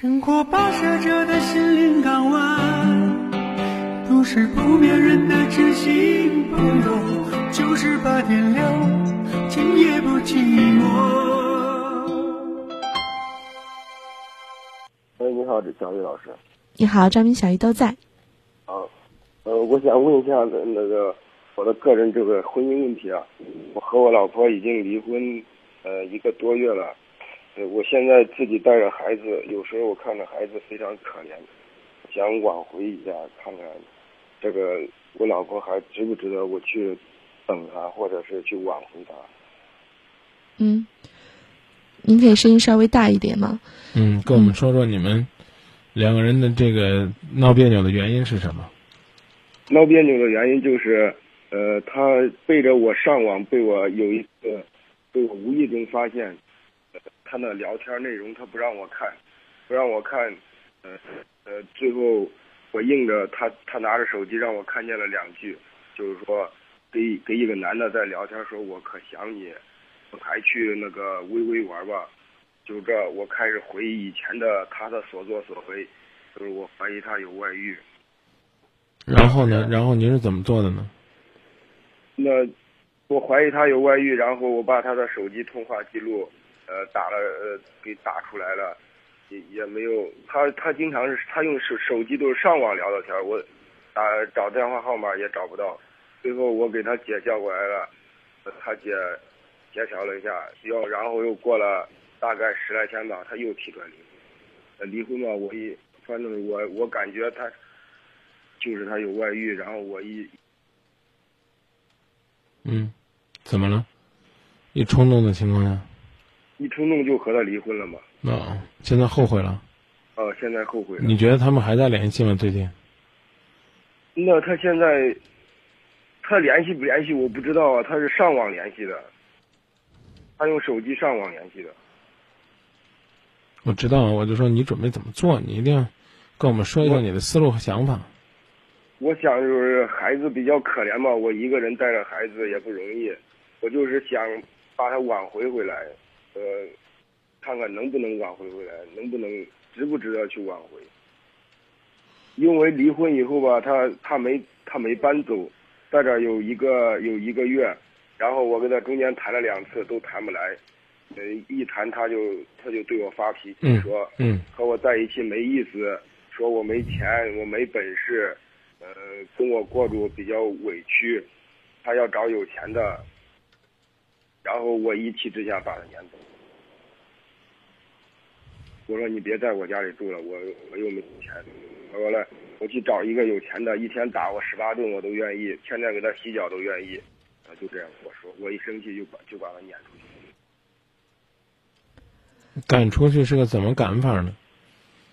生活跋涉着的心灵港湾，都是不眠人的知心朋友，九十八点六，今夜不寂寞。喂，你好，这小雨老师。你好，张明、小鱼都在。啊，呃，我想问一下那那个我的个人这个婚姻问题啊，我和我老婆已经离婚呃一个多月了。呃，我现在自己带着孩子，有时候我看着孩子非常可怜，想挽回一下，看看这个我老婆还值不值得我去等她，或者是去挽回她。嗯，您可以声音稍微大一点吗？嗯，跟我们说说你们两个人的这个闹别扭的原因是什么？闹别扭的原因就是，呃，他背着我上网，被我有一次被我无意中发现，呃，他那聊天内容他不让我看，不让我看，呃呃，最后我硬着他，他拿着手机让我看见了两句，就是说给给一个男的在聊天说我可想你，我还去那个微微玩吧，就这我开始回忆以前的他的所作所为，就是我怀疑他有外遇。然后呢？然后您是怎么做的呢？那我怀疑他有外遇，然后我把他的手机通话记录，呃，打了呃给打出来了，也也没有他他经常是他用手手机都是上网聊的天，我打找电话号码也找不到，最后我给他姐叫过来了，他姐协调了一下，要然后又过了大概十来天吧，他又提出来离婚，离婚嘛，我一反正我我感觉他就是他有外遇，然后我一。嗯，怎么了？一冲动的情况下，一冲动就和他离婚了嘛。啊、现在后悔了？哦，现在后悔了。你觉得他们还在联系吗？最近？那他现在，他联系不联系我不知道啊，他是上网联系的，他用手机上网联系的。我知道，我就说你准备怎么做，你一定要跟我们说一下你的思路和想法。我想就是孩子比较可怜嘛，我一个人带着孩子也不容易，我就是想把他挽回回来，呃，看看能不能挽回回来，能不能值不值得去挽回。因为离婚以后吧，他他没他没搬走，在这有一个有一个月，然后我跟他中间谈了两次都谈不来，呃，一谈他就他就对我发脾气，嗯说嗯和我在一起没意思，说我没钱，我没本事，呃，跟我过住比较委屈，他要找有钱的，然后我一气之下把他撵走。我说你别在我家里住了，我我又没钱。他说了，我去找一个有钱的，一天打我十八顿我都愿意，天天给他洗脚都愿意。啊就这样我说，我一生气就把就把他撵出去。赶出去是个怎么赶法呢？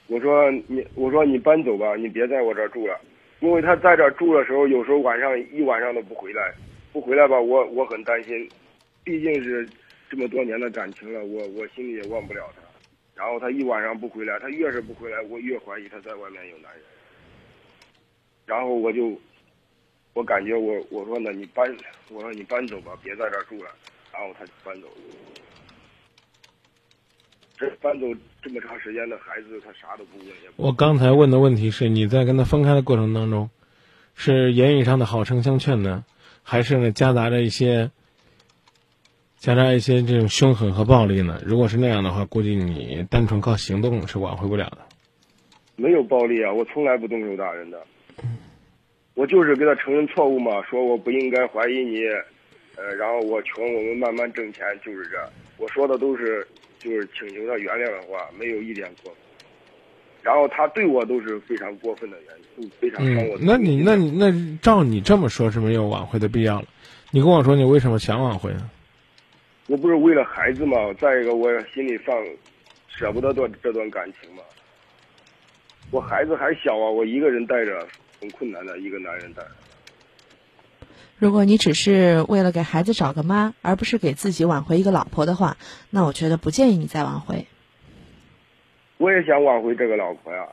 我说你，我说你搬走吧，你别在我这儿住了，因为他在这儿住的时候，有时候晚上一晚上都不回来，不回来吧，我我很担心，毕竟是这么多年的感情了，我我心里也忘不了他。然后他一晚上不回来，他越是不回来，我越怀疑他在外面有男人。然后我就，我感觉我我说呢你搬，我说你搬走吧，别在这儿住了。然后他就搬走了。这搬走这么长时间的孩子，他啥都不问，也不我刚才问的问题是你在跟他分开的过程当中，是言语上的好声相劝呢，还是呢夹杂着一些夹杂一些这种凶狠和暴力呢？如果是那样的话，估计你单纯靠行动是挽回不了的。没有暴力啊，我从来不动手打人的。我就是给他承认错误嘛，说我不应该怀疑你，呃，然后我穷，我们慢慢挣钱，就是这。我说的都是就是请求他原谅的话，没有一点过分。然后他对我都是非常过分的原因，非常伤我那你那你那照你这么说是没有挽回的必要了。你跟我说你为什么想挽回呢？我不是为了孩子嘛，再一个我心里放舍不得断这段感情嘛。我孩子还小啊，我一个人带着很困难的，一个男人带着。如果你只是为了给孩子找个妈，而不是给自己挽回一个老婆的话，那我觉得不建议你再挽回。我也想挽回这个老婆呀，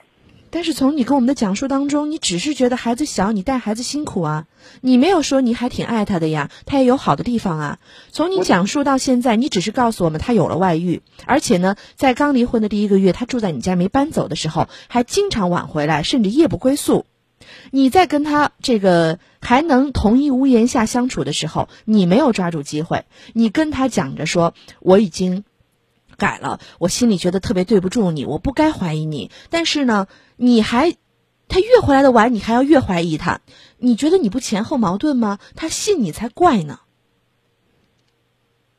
但是从你跟我们的讲述当中，你只是觉得孩子小，你带孩子辛苦啊，你没有说你还挺爱他的呀，他也有好的地方啊。从你讲述到现在，你只是告诉我们他有了外遇，而且呢，在刚离婚的第一个月，他住在你家没搬走的时候，还经常晚回来，甚至夜不归宿。你在跟他这个还能同一屋檐下相处的时候，你没有抓住机会，你跟他讲着说我已经改了，我心里觉得特别对不住你，我不该怀疑你，但是呢。你还，他越回来的晚，你还要越怀疑他。你觉得你不前后矛盾吗？他信你才怪呢。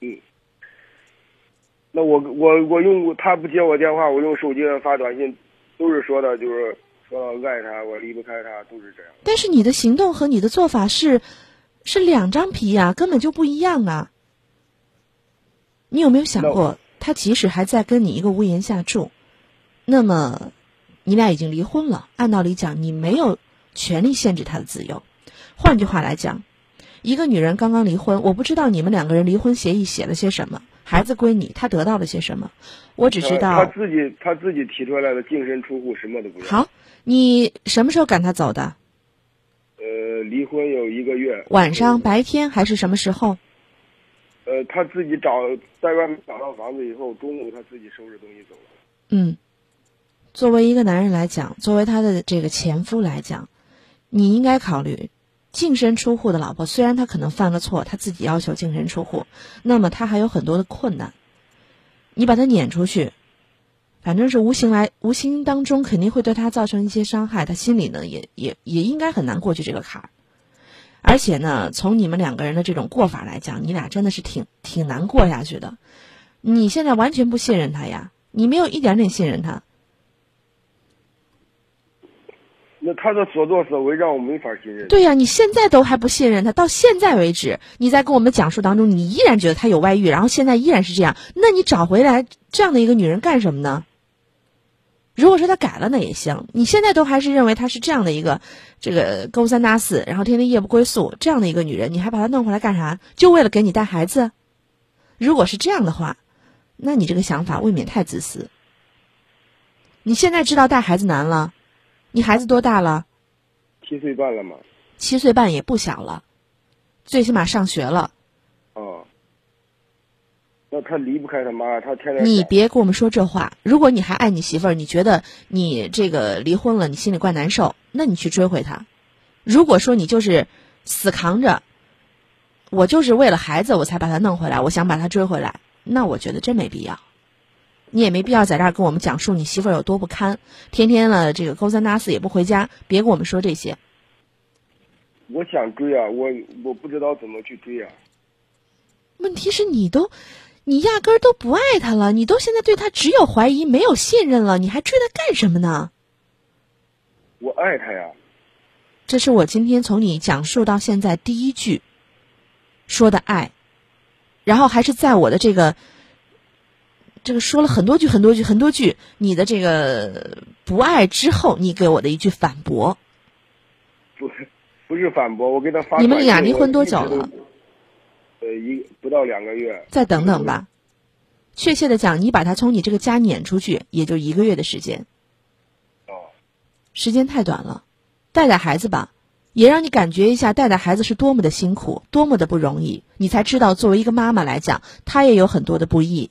嗯，那我我我用他不接我电话，我用手机发短信，都是说的，就是说到爱他，我离不开他，都是这样。但是你的行动和你的做法是，是两张皮呀，根本就不一样啊。你有没有想过，他即使还在跟你一个屋檐下住，那么？你俩已经离婚了，按道理讲，你没有权利限制他的自由。换句话来讲，一个女人刚刚离婚，我不知道你们两个人离婚协议写了些什么，孩子归你，他得到了些什么，我只知道。他自己他自己提出来的净身出户，什么都不要。好，你什么时候赶他走的？呃，离婚有一个月。晚上、白天还是什么时候？呃，他自己找在外面找到房子以后，中午他自己收拾东西走了。嗯。作为一个男人来讲，作为他的这个前夫来讲，你应该考虑净身出户的老婆。虽然他可能犯了错，他自己要求净身出户，那么他还有很多的困难。你把他撵出去，反正是无形来无形当中肯定会对他造成一些伤害，他心里呢也也也应该很难过去这个坎儿。而且呢，从你们两个人的这种过法来讲，你俩真的是挺挺难过下去的。你现在完全不信任他呀，你没有一点点信任他。那他的所作所为让我没法信任。对呀，你现在都还不信任他，到现在为止，你在跟我们讲述当中，你依然觉得他有外遇，然后现在依然是这样，那你找回来这样的一个女人干什么呢？如果说他改了，那也行。你现在都还是认为他是这样的一个，这个勾三搭四，然后天天夜不归宿这样的一个女人，你还把她弄回来干啥？就为了给你带孩子？如果是这样的话，那你这个想法未免太自私。你现在知道带孩子难了。你孩子多大了？七岁半了吗？七岁半也不小了，最起码上学了。哦，那他离不开他妈，他天天。你别跟我们说这话。如果你还爱你媳妇儿，你觉得你这个离婚了，你心里怪难受，那你去追回他。如果说你就是死扛着，我就是为了孩子我才把他弄回来，我想把他追回来，那我觉得真没必要。你也没必要在这儿跟我们讲述你媳妇儿有多不堪，天天了这个勾三搭四也不回家，别跟我们说这些。我想追啊，我我不知道怎么去追啊。问题是你都，你压根儿都不爱他了，你都现在对他只有怀疑没有信任了，你还追他干什么呢？我爱他呀。这是我今天从你讲述到现在第一句说的爱，然后还是在我的这个。这个说了很多句很多句很多句，你的这个不爱之后，你给我的一句反驳，不不是反驳，我给他发。你们俩离婚多久了？呃，一不到两个月。再等等吧，确切的讲，你把他从你这个家撵出去，也就一个月的时间。哦。时间太短了，带带孩子吧，也让你感觉一下带带孩子是多么的辛苦，多么的不容易，你才知道作为一个妈妈来讲，她也有很多的不易。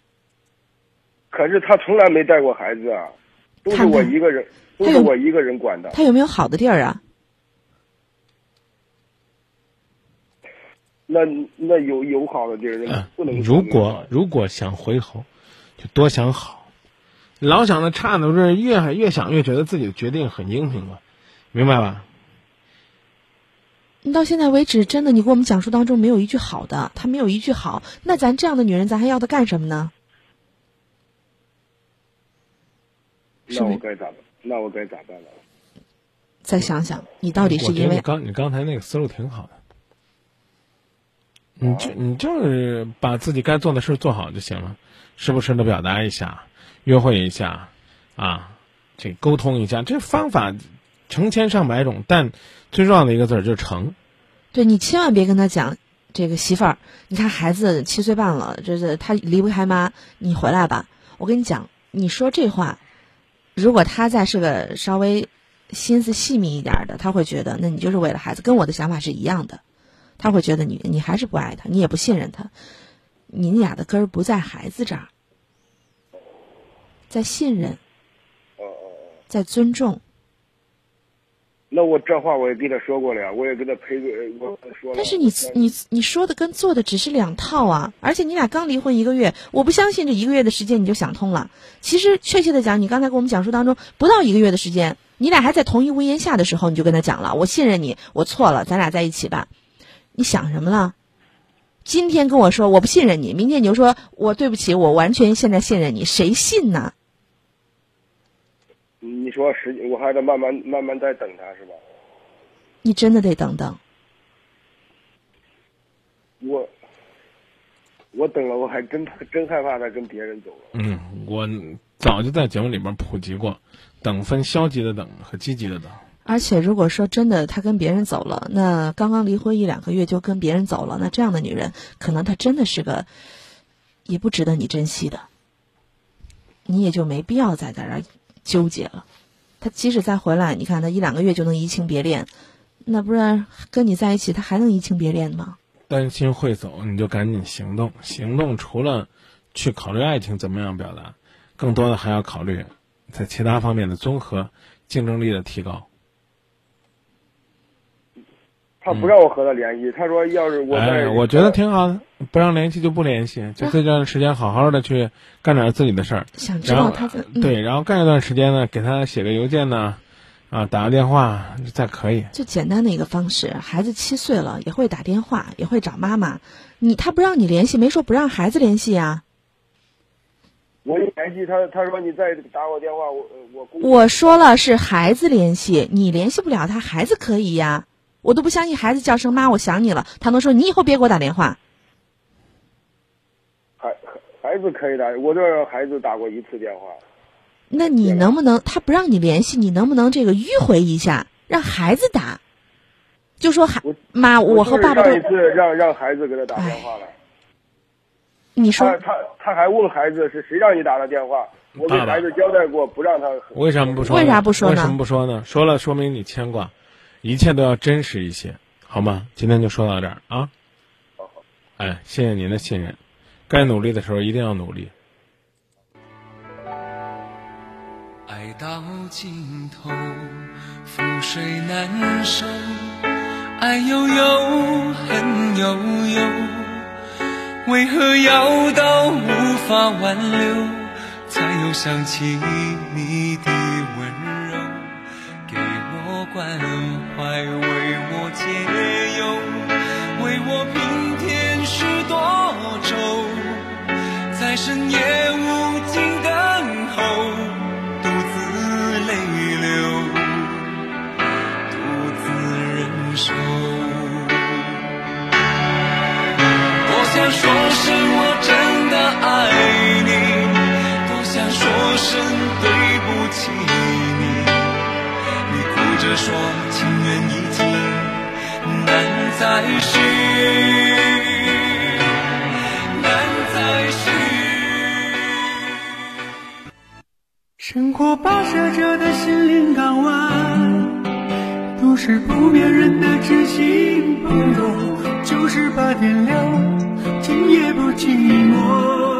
可是他从来没带过孩子啊，都是我一个人，都是我一个人管的。他有没有好的地儿啊？那那有有好的地儿，不能。如果如果想回头，就多想好，老想的差的是越越想越觉得自己的决定很英明了，明白吧？你到现在为止，真的，你给我们讲述当中没有一句好的，他没有一句好，那咱这样的女人，咱还要他干什么呢？那我该咋办？那我该咋办呢？再想想，你到底是因为刚你刚才那个思路挺好的，你就你就是把自己该做的事做好就行了，时不时的表达一下，约会一下，啊，这沟通一下，这方法成千上百种，但最重要的一个字儿就是成。对你千万别跟他讲这个媳妇儿，你看孩子七岁半了，这是他离不开妈，你回来吧。我跟你讲，你说这话。如果他再是个稍微心思细密一点的，他会觉得那你就是为了孩子，跟我的想法是一样的。他会觉得你你还是不爱他，你也不信任他，你俩的根儿不在孩子这儿，在信任。在尊重。那我这话我也跟他说过了呀，我也跟他赔个，我说了。但是你你你说的跟做的只是两套啊！而且你俩刚离婚一个月，我不相信这一个月的时间你就想通了。其实确切的讲，你刚才跟我们讲述当中不到一个月的时间，你俩还在同一屋檐下的时候，你就跟他讲了：“我信任你，我错了，咱俩在一起吧。”你想什么了？今天跟我说我不信任你，明天你就说我对不起，我完全现在信任你，谁信呢？你说时，我还得慢慢慢慢再等他是吧？你真的得等等。我我等了，我还真真害怕他跟别人走了。嗯，我早就在节目里面普及过，等分消极的等和积极的等。而且如果说真的他跟别人走了，那刚刚离婚一两个月就跟别人走了，那这样的女人可能她真的是个也不值得你珍惜的，你也就没必要再在这儿纠结了。他即使再回来，你看他一两个月就能移情别恋，那不然跟你在一起他还能移情别恋吗？担心会走，你就赶紧行动。行动除了去考虑爱情怎么样表达，更多的还要考虑在其他方面的综合竞争力的提高。他不让我和他联系，他说要是我在，哎，我觉得挺好的，不让联系就不联系，就这段时间好好的去干点自己的事儿。想知然后道他的、嗯对，然后干一段时间呢，给他写个邮件呢，啊，打个电话再可以。最简单的一个方式，孩子七岁了也会打电话，也会找妈妈。你他不让你联系，没说不让孩子联系呀、我一联系他，他说你再打我电话，我我我说了是孩子联系，你联系不了他，孩子可以呀。我都不相信孩子叫声妈，我想你了，他能说你以后别给我打电话。孩孩子可以打，我这孩子打过一次电话。那你能不能他不让你联系，你能不能这个迂回一下，让孩子打？就说孩妈，我和爸爸都一次让让孩子给他打电话了，你说他他他还问孩子是谁让你打的电话，我给孩子交代过，不让他。为什么不说？为啥不说呢为什么不说呢？说了说明你牵挂，一切都要真实一些，好吗？今天就说到这儿啊。好好哎，谢谢您的信任，该努力的时候一定要努力。爱到尽头，覆水难收，爱悠悠，恨悠悠，为何要到无法挽留，才又想起你的温柔，给我关怀，解忧，为我平添许多愁，在深夜再续，难再续。生活跋涉着的心灵港湾，都是不眠人的知心朋友，九十八点亮，今夜不寂寞。